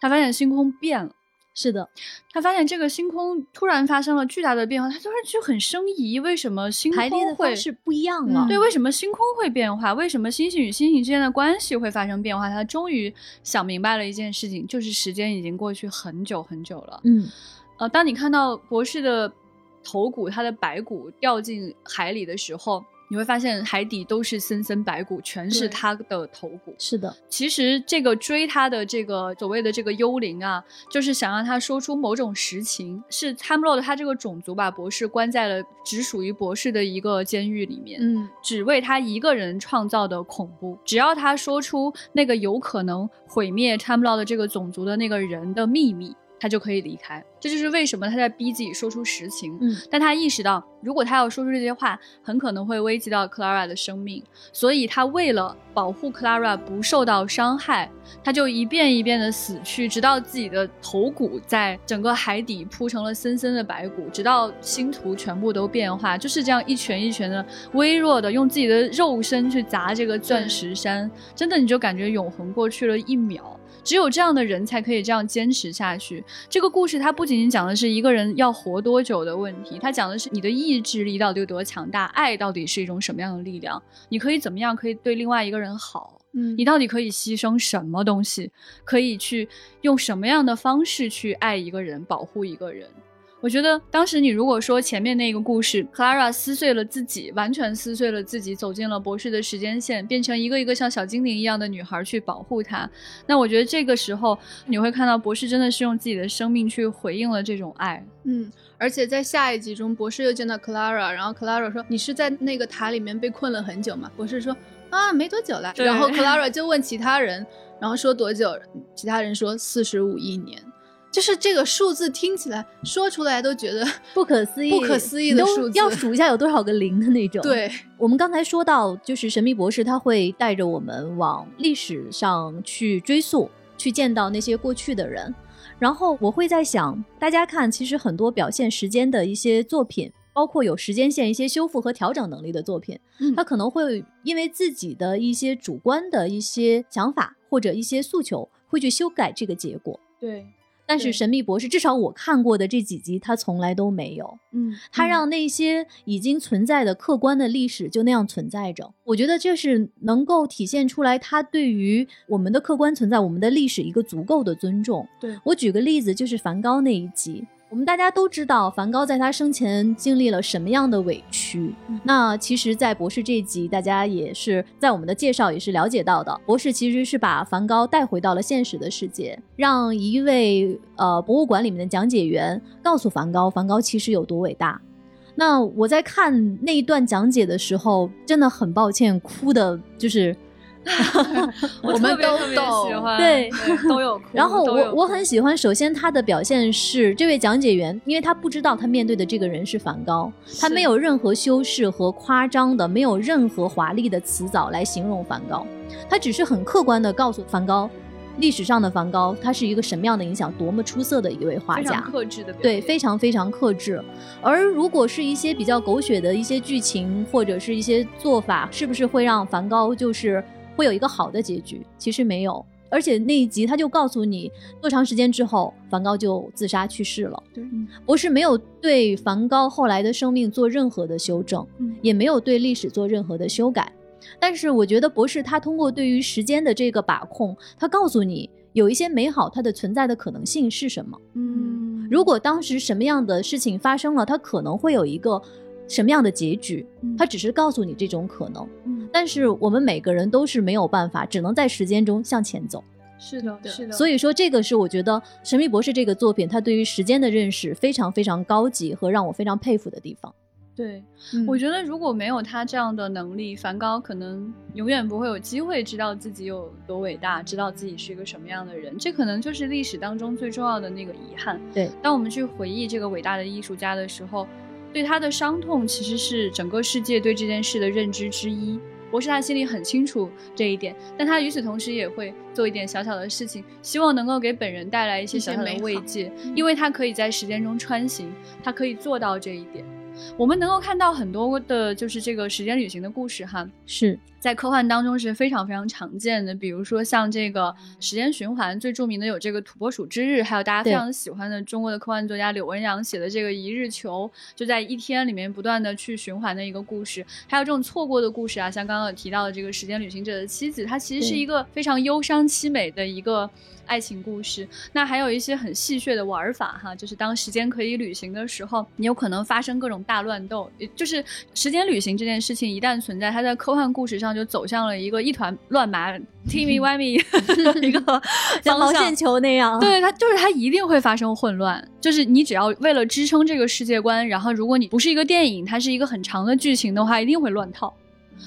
Speaker 2: 他发现星空变了。
Speaker 3: 是的，
Speaker 2: 他发现这个星空突然发生了巨大的变化，他突然就很生疑，为什么星空会
Speaker 3: 方式不一样了。
Speaker 2: 对，为什么星空会变化？为什么星星与星星之间的关系会发生变化？他终于想明白了一件事情，就是时间已经过去很久很久了。
Speaker 3: 嗯，
Speaker 2: 呃，当你看到博士的头骨，他的白骨掉进海里的时候，你会发现海底都是森森白骨，全是他的头骨。
Speaker 3: 是的，
Speaker 2: 其实这个追他的这个所谓的这个幽灵啊，就是想让他说出某种实情，是 Time Lord 他这个种族把博士关在了只属于博士的一个监狱里面，
Speaker 1: 嗯，
Speaker 2: 只为他一个人创造的恐怖。只要他说出那个有可能毁灭 Time Lord 这个种族的那个人的秘密，他就可以离开。这就是为什么他在逼自己说出实情。
Speaker 3: 嗯，
Speaker 2: 但他意识到，如果他要说出这些话，很可能会危及到 Clara 的生命，所以他为了保护 Clara 不受到伤害，他就一遍一遍的死去，直到自己的头骨在整个海底铺成了森森的白骨，直到星图全部都变化，就是这样一拳一拳的微弱的用自己的肉身去砸这个钻石山，真的你就感觉永恒过去了一秒。只有这样的人才可以这样坚持下去。这个故事它不仅仅讲的是一个人要活多久的问题，它讲的是你的意志力到底有多强大，爱到底是一种什么样的力量，你可以怎么样可以对另外一个人好。
Speaker 1: 嗯
Speaker 2: 你到底可以牺牲什么东西？可以去用什么样的方式去爱一个人、保护一个人？我觉得当时你如果说前面那个故事，Clara 撕碎了自己，完全撕碎了自己，走进了博士的时间线，变成一个一个像小精灵一样的女孩去保护他，那我觉得这个时候你会看到博士真的是用自己的生命去回应了这种爱。
Speaker 1: 嗯，而且在下一集中，博士又见到 Clara，然后 Clara 说：“你是在那个塔里面被困了很久吗？”博士说：“啊，没多久了。”然后 Clara 就问其他人，然后说多久？其他人说四十五亿年。就是这个数字听起来说出来都觉得
Speaker 3: 不可思议，
Speaker 1: 不可思议的
Speaker 3: 都
Speaker 1: 数字
Speaker 3: 要数一下有多少个零的那种。，
Speaker 1: 对，
Speaker 3: 我们刚才说到，就是神秘博士他会带着我们往历史上去追溯，去见到那些过去的人。然后我会在想，大家看，其实很多表现时间的一些作品，包括有时间线一些修复和调整能力的作品，
Speaker 2: 嗯
Speaker 3: 他可能会因为自己的一些主观的一些想法或者一些诉求，会去修改这个结果。
Speaker 2: 对，
Speaker 3: 但是神秘博士，至少我看过的这几集，他从来都没有。
Speaker 2: 嗯，
Speaker 3: 他让那些已经存在的客观的历史就那样存在着。我觉得这是能够体现出来他对于我们的客观存在、我们的历史一个足够的尊重。
Speaker 2: 对
Speaker 3: 我举个例子，就是梵高那一集。我们大家都知道，梵高在他生前经历了什么样的委屈。
Speaker 2: 嗯
Speaker 3: 那其实，在博士这一集，大家也是在我们的介绍也是了解到的，博士其实是把梵高带回到了现实的世界，让一位呃博物馆里面的讲解员告诉梵高，梵高其实有多伟大。那我在看那一段讲解的时候，真的很抱歉，哭的就是
Speaker 2: 我
Speaker 1: 我们都
Speaker 2: 特别喜欢，
Speaker 3: 对
Speaker 2: 都有哭。
Speaker 3: 然后我我很喜欢，首先他的表现是这位讲解员，因为他不知道他面对的这个人是梵高，他没有任何修饰和夸张的，没有任何华丽的词藻来形容梵高，他只是很客观的告诉梵高，历史上的梵高他是一个什么样的影响，多么出色的一位画家。
Speaker 2: 克制的
Speaker 3: 对，非常非常克制。而如果是一些比较狗血的一些剧情或者是一些做法，是不是会让梵高就是会有一个好的结局？其实没有。而且那一集他就告诉你，多长时间之后，梵高就自杀去世了。
Speaker 2: 对
Speaker 3: 博士没有对梵高后来的生命做任何的修正，
Speaker 2: 嗯
Speaker 3: 也没有对历史做任何的修改。但是我觉得博士他通过对于时间的这个把控，他告诉你有一些美好它的存在的可能性是什么。
Speaker 2: 嗯，
Speaker 3: 如果当时什么样的事情发生了，它可能会有一个什么样的结局，
Speaker 2: 嗯
Speaker 3: 它只是告诉你这种可能。
Speaker 2: 嗯
Speaker 3: 但是我们每个人都是没有办法，只能在时间中向前走。
Speaker 2: 是的，
Speaker 1: 的
Speaker 2: 是的，
Speaker 3: 所以说，这个是我觉得《神秘博士》这个作品，它对于时间的认识非常非常高级和让我非常佩服的地方。
Speaker 2: 对，
Speaker 1: 嗯
Speaker 2: 我觉得如果没有他这样的能力，梵高可能永远不会有机会知道自己有多伟大，知道自己是一个什么样的人。这可能就是历史当中最重要的那个遗憾。
Speaker 3: 对，
Speaker 2: 当我们去回忆这个伟大的艺术家的时候，对他的伤痛其实是整个世界对这件事的认知之一。博士他心里很清楚这一点，但他与此同时也会做一点小小的事情，希望能够给本人带来一些小小的慰藉，因为他可以在时间中穿行，他可以做到这一点。我们能够看到很多的，就是这个时间旅行的故事哈，
Speaker 3: 是
Speaker 2: 在科幻当中是非常非常常见的。比如说像这个时间循环，最著名的有这个土拨鼠之日，还有大家非常喜欢的中国的科幻作家柳文阳写的这个一日球，就在一天里面不断的去循环的一个故事。还有这种错过的故事啊，像刚刚有提到的这个时间旅行者的妻子，它其实是一个非常忧伤凄美的一个。爱情故事，那还有一些很戏谑的玩法哈，就是当时间可以旅行的时候，你有可能发生各种大乱斗。就是时间旅行这件事情一旦存在，它在科幻故事上就走向了一个一团乱麻、timmy wimey 一个
Speaker 3: 像毛线球那样。
Speaker 2: 对，它就是它一定会发生混乱。就是你只要为了支撑这个世界观，然后如果你不是一个电影，它是一个很长的剧情的话，一定会乱套。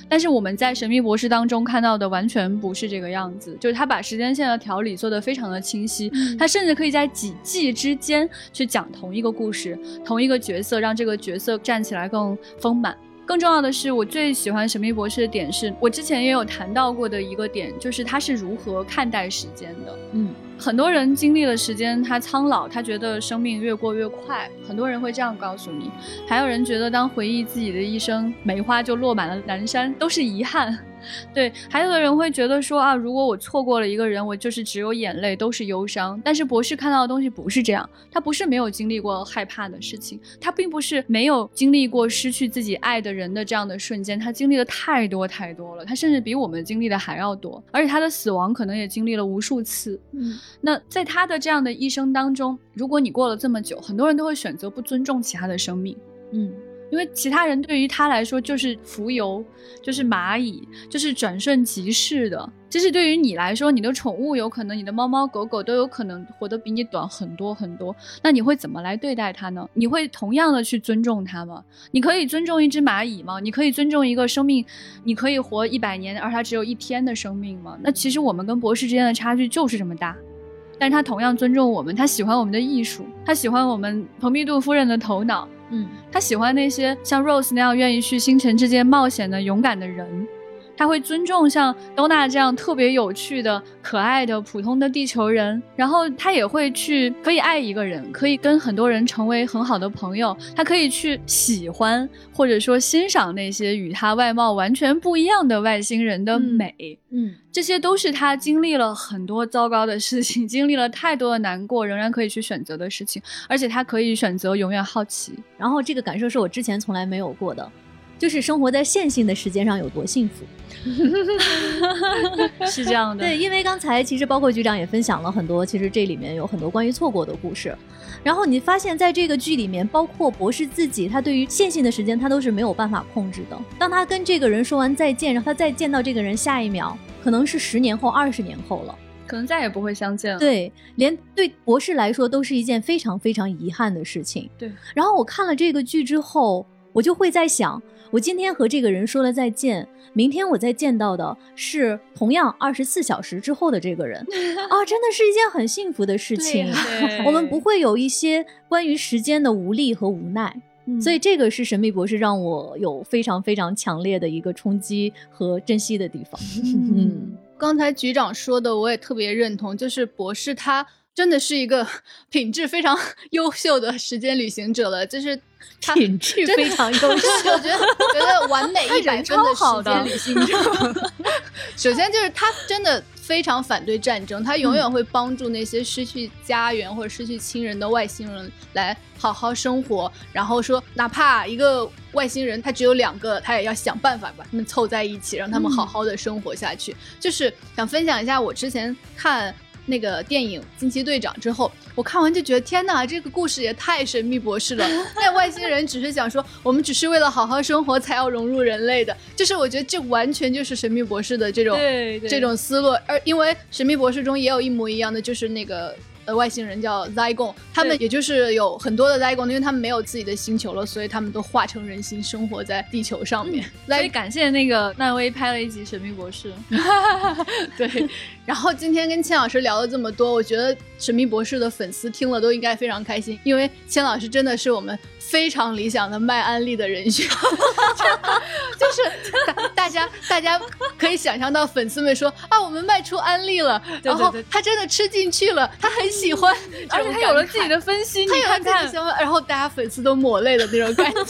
Speaker 2: 但是我们在《神秘博士》当中看到的完全不是这个样子，就是他把时间线的条理做得非常的清晰，他甚至可以在几季之间去讲同一个故事、同一个角色，让这个角色站起来更丰满。更重要的是，我最喜欢《神秘博士》的点是我之前也有谈到过的一个点，就是他是如何看待时间的。
Speaker 3: 嗯。
Speaker 2: 很多人经历了时间，他苍老，他觉得生命越过越快。很多人会这样告诉你，还有人觉得当回忆自己的一生，梅花就落满了南山，都是遗憾。对，还有的人会觉得说啊，如果我错过了一个人，我就是只有眼泪，都是忧伤。但是博士看到的东西不是这样，他不是没有经历过害怕的事情，他并不是没有经历过失去自己爱的人的这样的瞬间，他经历的太多太多了，他甚至比我们经历的还要多，而且他的死亡可能也经历了无数次。
Speaker 3: 嗯，
Speaker 2: 那在他的这样的一生当中，如果你过了这么久，很多人都会选择不尊重其他的生命。
Speaker 3: 嗯。
Speaker 2: 因为其他人对于他来说就是浮游，就是蚂蚁，就是转瞬即逝的。其实对于你来说，你的宠物有可能，你的猫猫狗狗都有可能活得比你短很多很多。那你会怎么来对待它呢？你会同样的去尊重它吗？你可以尊重一只蚂蚁吗？你可以尊重一个生命？你可以活一百年，而它只有一天的生命吗？那其实我们跟博士之间的差距就是这么大。但是他同样尊重我们，他喜欢我们的艺术，他喜欢我们蓬皮杜夫人的头脑。
Speaker 3: 嗯，
Speaker 2: 他喜欢那些像 Rose 那样愿意去星辰之间冒险的勇敢的人。他会尊重像多娜这样特别有趣的、可爱的、普通的地球人，然后他也会去可以爱一个人，可以跟很多人成为很好的朋友。他可以去喜欢或者说欣赏那些与他外貌完全不一样的外星人的美。
Speaker 3: 嗯，
Speaker 2: 这些都是他经历了很多糟糕的事情，经历了太多的难过，仍然可以去选择的事情。而且他可以选择永远好奇。
Speaker 3: 然后这个感受是我之前从来没有过的。就是生活在线性的时间上有多幸福，
Speaker 2: 是这样的。
Speaker 3: 对，因为刚才其实包括局长也分享了很多，其实这里面有很多关于错过的故事。然后你发现在这个剧里面，包括博士自己，他对于线性的时间他都是没有办法控制的。当他跟这个人说完再见，然后他再见到这个人，下一秒可能是十年后、二十年后了，
Speaker 2: 可能再也不会相见了。
Speaker 3: 对，连对博士来说都是一件非常非常遗憾的事情。
Speaker 2: 对。
Speaker 3: 然后我看了这个剧之后，我就会在想。我今天和这个人说了再见，明天我再见到的是同样二十四小时之后的这个人，啊，真的是一件很幸福的事情。我们不会有一些关于时间的无力和无奈，所以这个是神秘博士让我有非常非常强烈的一个冲击和珍惜的地方。
Speaker 1: 嗯，刚才局长说的我也特别认同，就是博士他真的是一个 品质非常 优秀的时间旅行者了，就是。
Speaker 3: 品质非常优秀，
Speaker 1: 我觉得觉得完美一百分的时间旅行者。首先就是他真的非常反对战争，他永远会帮助那些失去家园或者失去亲人的外星人来好好生活。然后说，哪怕一个外星人他只有两个，他也要想办法把他们凑在一起，让他们好好的生活下去。就是想分享一下我之前看。那个电影《惊奇队长》之后，我看完就觉得天哪，这个故事也太神秘博士了。那外星人只是想说，我们只是为了好好生活才要融入人类的，就是我觉得这完全就是神秘博士的这种这种思路。而因为神秘博士中也有一模一样的，就是那个。呃，外星人叫 Zygon，他们也就是有很多的 Zygon，因为他们没有自己的星球了，所以他们都化成人形生活在地球上面。
Speaker 2: 所以感谢那个漫威拍了一集《神秘博士》。
Speaker 1: 对，然后今天跟千老师聊了这么多，我觉得《神秘博士》的粉丝听了都应该非常开心，因为千老师真的是我们非常理想的卖安利的人选，就是大 大家大家可以想象到粉丝们说啊，我们卖出安利了，然后他真的吃进去了，他很喜欢，
Speaker 2: 而且他有了自己的分析，
Speaker 1: 他有了自己
Speaker 2: 的
Speaker 1: 想法，然后大家粉丝都抹泪的那种感觉。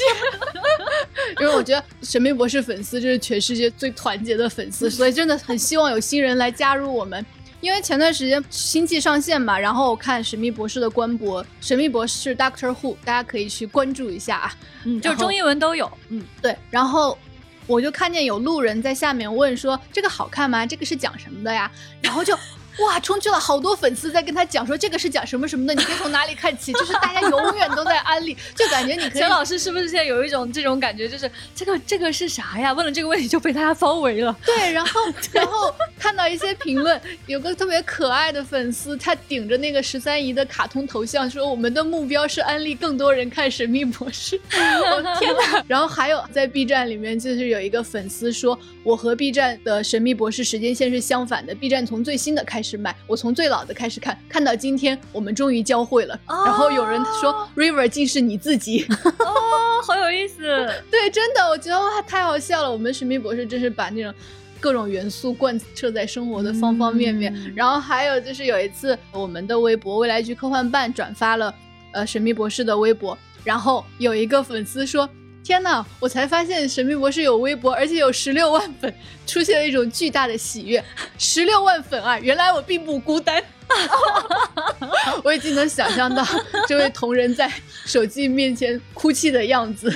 Speaker 1: 因为我觉得神秘博士粉丝就是全世界最团结的粉丝，所以真的很希望有新人来加入我们。因为前段时间新季上线嘛，然后我看神秘博士的官博，神秘博士 Doctor Who，大家可以去关注一下啊。
Speaker 2: 嗯，就中英文都有。
Speaker 1: 嗯，对。然后我就看见有路人在下面问说：“这个好看吗？这个是讲什么的呀？”然后就。哇，冲去了好多粉丝在跟他讲说这个是讲什么什么的，你可以从哪里看起，就是大家永远都在安利，就感觉你可以。
Speaker 2: 陈老师是不是现在有一种这种感觉，就是这个这个是啥呀？问了这个问题就被大家包围了。
Speaker 1: 对，然后然后看到一些评论，有个特别可爱的粉丝，他顶着那个十三姨的卡通头像说：“我们的目标是安利更多人看《神秘博士》。”我天哪！然后还有在 B 站里面，就是有一个粉丝说：“我和 B 站的《神秘博士》时间线是相反的，B 站从最新的开始。”是卖，我从最老的开始看，看到今天我们终于交汇了。然后有人说，River 竟是你自己，
Speaker 2: 哦，好有意思。
Speaker 1: 对，真的，我觉得哇，太好笑了。我们神秘博士真是把那种各种元素贯彻在生活的方方面面。然后还有就是有一次，我们的微博未来局科幻办转发了呃神秘博士的微博，然后有一个粉丝说。天呐！我才发现神秘博士有微博，而且有十六万粉，出现了一种巨大的喜悦。十六万粉啊！原来我并不孤单。我已经能想象到这位同仁在手机面前哭泣的样子。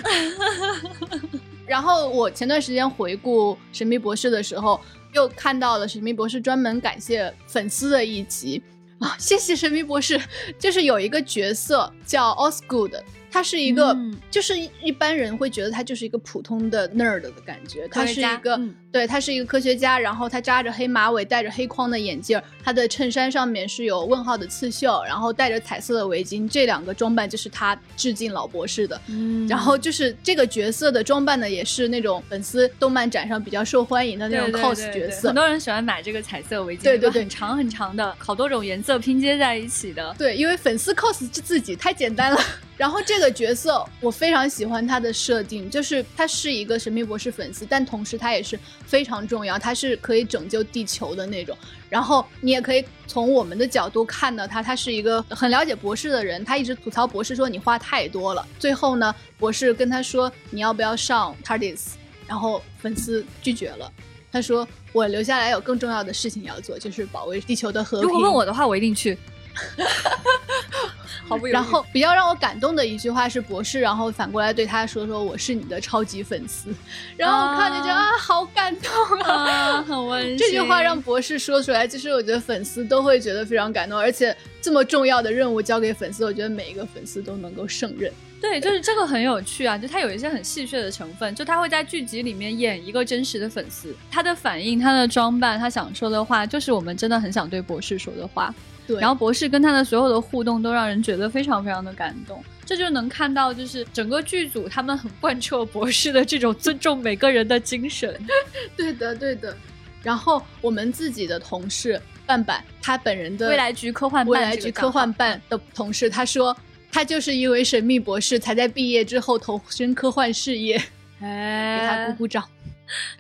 Speaker 1: 然后我前段时间回顾神秘博士的时候，又看到了神秘博士专门感谢粉丝的一集啊！谢谢神秘博士。就是有一个角色叫 Osgood。他是一个，就是一般人会觉得他就是一个普通的 nerd 的感觉。他是一个，对他是一个科学家，然后他扎着黑马尾，戴着黑框的眼镜，他的衬衫上面是有问号的刺绣，然后戴着彩色的围巾。这两个装扮就是他致敬老博士的。嗯，然后就是这个角色的装扮呢，也是那种粉丝动漫展上比较受欢迎的那种 cos 角色。
Speaker 2: 很多人喜欢买这个彩色围巾，
Speaker 1: 对对对，
Speaker 2: 很长很长的，好多种颜色拼接在一起的。
Speaker 1: 对，因为粉丝 cos 自己太简单了。然后这个角色我非常喜欢他的设定，就是他是一个神秘博士粉丝，但同时他也是非常重要，他是可以拯救地球的那种。然后你也可以从我们的角度看到他，他是一个很了解博士的人，他一直吐槽博士说你话太多了。最后呢，博士跟他说你要不要上 TARDIS，然后粉丝拒绝了，他说我留下来有更重要的事情要做，就是保卫地球的和平。
Speaker 2: 如果问我的话，我一定去。
Speaker 1: 然后比较让我感动的一句话是博士，然后反过来对他说说我是你的超级粉丝，然后我看着就啊好感动啊，
Speaker 2: 很温馨。
Speaker 1: 这句话让博士说出来，其实我觉得粉丝都会觉得非常感动，而且这么重要的任务交给粉丝，我觉得每一个粉丝都能够胜任。
Speaker 2: 对，就是这个很有趣啊，就他有一些很戏谑的成分，就他会在剧集里面演一个真实的粉丝，他的反应、他的装扮、他想说的话，就是我们真的很想对博士说的话。然后博士跟他的所有的互动都让人觉得非常非常的感动，这就能看到就是整个剧组他们很贯彻博士的这种尊重每个人的精神。
Speaker 1: 对的，对的。然后我们自己的同事半板，他本人的
Speaker 2: 未来局科幻
Speaker 1: 未来局科幻办的同事，他说他就是因为神秘博士才在毕业之后投身科幻事业。哎，给他鼓鼓掌。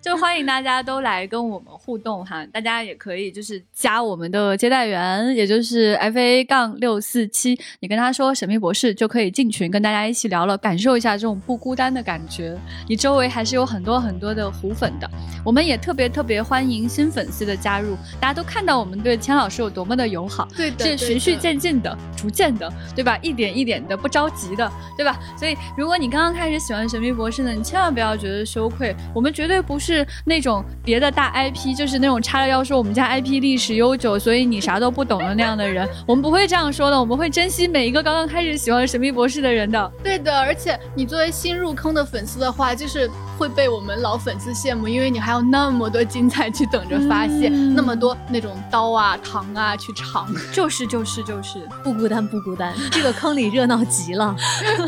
Speaker 2: 就欢迎大家都来跟我们互动哈，大家也可以就是加我们的接待员，也就是 F A 杠六四七，你跟他说神秘博士就可以进群跟大家一起聊了，感受一下这种不孤单的感觉。你周围还是有很多很多的虎粉的，我们也特别特别欢迎新粉丝的加入。大家都看到我们对千老师有多么的友好，
Speaker 1: 对，
Speaker 2: 是循序渐进的、逐渐的，对吧？一点一点的，不着急的，对吧？所以如果你刚刚开始喜欢神秘博士呢，你千万不要觉得羞愧，我们绝对。不是那种别的大 IP，就是那种叉着腰说我们家 IP 历史悠久，所以你啥都不懂的那样的人，我们不会这样说的，我们会珍惜每一个刚刚开始喜欢神秘博士的人的。
Speaker 1: 对的，而且你作为新入坑的粉丝的话，就是会被我们老粉丝羡慕，因为你还有那么多精彩去等着发现，那么多那种刀啊、糖啊去尝。
Speaker 2: 就是就是就是
Speaker 3: 不孤单不孤单，这个坑里热闹极了。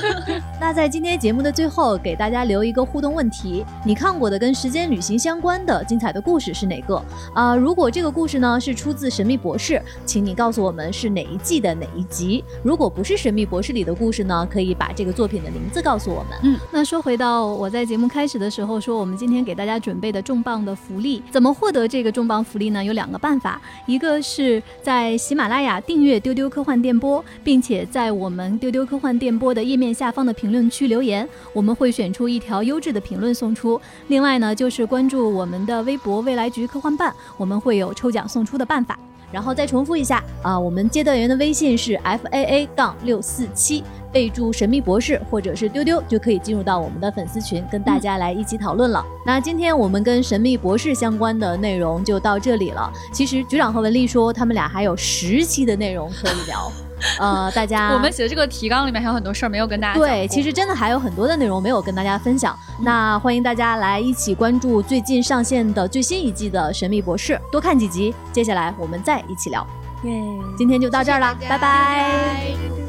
Speaker 3: 那在今天节目的最后，给大家留一个互动问题：你看过的跟。时间旅行相关的精彩的故事是哪个？啊，如果这个故事呢是出自《神秘博士》，请你告诉我们是哪一季的哪一集。如果不是《神秘博士》里的故事呢，可以把这个作品的名字告诉我们。
Speaker 2: 嗯，
Speaker 3: 那说回到我在节目开始的时候说，我们今天给大家准备的重磅的福利，怎么获得这个重磅福利呢？有两个办法，一个是在喜马拉雅订阅丢丢科幻电波，并且在我们丢丢科幻电波的页面下方的评论区留言，我们会选出一条优质的评论送出。另外呢，那就是关注我们的微博未来局科幻办，我们会有抽奖送出的办法。然后再重复一下啊，我们接待员的微信是 f a a 杠六四七，备注神秘博士或者是丢丢，就可以进入到我们的粉丝群，跟大家来一起讨论了。那今天我们跟神秘博士相关的内容就到这里了。其实局长和文丽说，他们俩还有十期的内容可以聊。呃，大家
Speaker 2: 我们写的这个提纲里面还有很多事儿没有跟大家
Speaker 3: 对，其实真的还有很多的内容没有跟大家分享。那欢迎大家来一起关注最近上线的最新一季的《神秘博士》，多看几集。接下来我们再一起聊。
Speaker 2: 耶，
Speaker 3: 今天就到这儿了，
Speaker 1: 谢谢大家
Speaker 3: 拜拜
Speaker 1: 拜